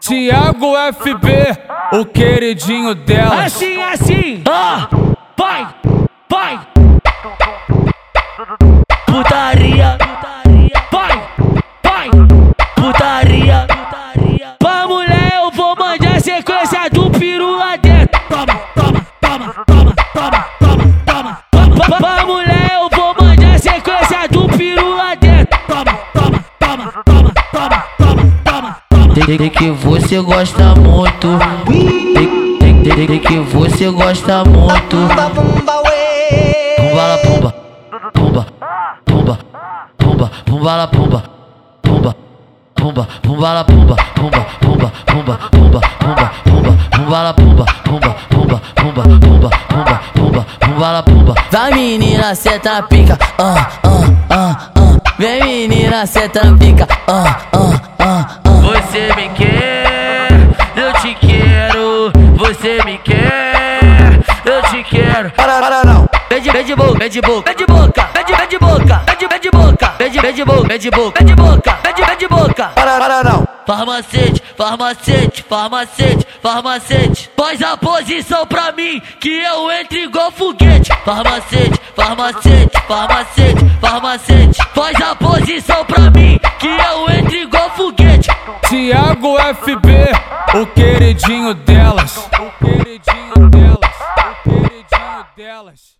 Tiago FB, o queridinho dela. Assim, assim, ah, vai, vai. Putaria, vai, vai. Putaria, pra mulher eu vou mandar sequência Sei que você gosta muito. Sei, sei, sei que você gosta muito. Pumba la pumba, pumba, pumba, pumba, pumba la pumba, pumba, pumba, pumba la pumba, pumba, pumba, pumba, pumba, pumba, pumba, pumba la pumba, pumba, pumba, pumba, pumba, pumba, pumba, pumba la pumba. Vai menina, senta pica, ah, ah, ah, ah. Vem menina, senta pica, ah, ah, ah, te quero. Para, para não. Vem de, vem de boca, vem de boca, vem de boca, vem de, vem de boca, vem de, vem de boca, vem de, vem de boca, vem de boca, vem de boca, vem de, vem de boca. Para, para não. Farmacete, farmacete, farmacete, farmacete. Faz a posição pra mim que eu entro igual foguete. Farmacete, farmacete, farmacete, farmacete. Faz a posição pra mim que eu entro igual foguete. Tiago FB, o queridinho delas. O queridinho Dallas.